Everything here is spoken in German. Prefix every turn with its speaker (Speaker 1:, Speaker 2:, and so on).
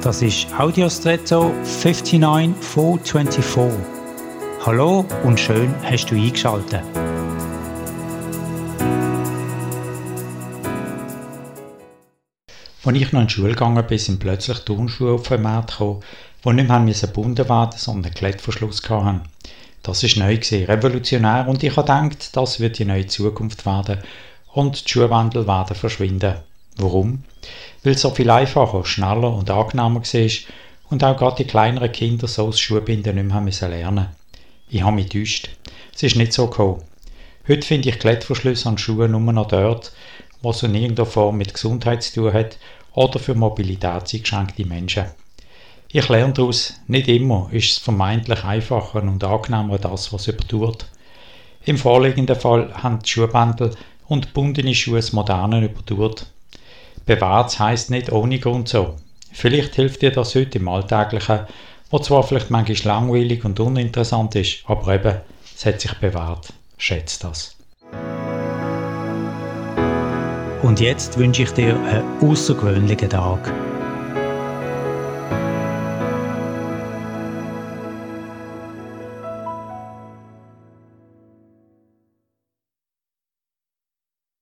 Speaker 1: Das ist Audiostretto 59424. Hallo und schön hast du eingeschaltet. Als ich noch in die Schule gegangen bin, sind plötzlich Turnschuhe auf den Markt gekommen, die nicht mehr gebunden werden sondern einen Klettverschluss hatten. Das war neu, revolutionär und ich habe gedacht, das wird die neue Zukunft werden und die Schuhwandel werden verschwinden. Warum? Weil es so viel einfacher, schneller und angenehmer war und auch gerade die kleineren Kinder so das Schuhbinden nicht mehr müssen lernen Ich habe mich getäuscht. Es ist nicht so gekommen. Heute finde ich Klettverschlüsse an Schuhen nur noch dort, wo es in irgendeiner Form mit Gesundheit zu tun hat oder für Mobilität eingeschränkte Menschen. Ich lerne daraus, nicht immer ist es vermeintlich einfacher und angenehmer das, was übertut. Im vorliegenden Fall haben die Schuhbändel und bundene Schuhe das Moderne übertut. Bewahrt heisst nicht ohne Grund so. Vielleicht hilft dir das heute im Alltäglichen, wo zwar vielleicht manchmal langweilig und uninteressant ist, aber eben, es hat sich bewahrt. Schätzt das. Und jetzt wünsche ich dir einen außergewöhnlichen Tag.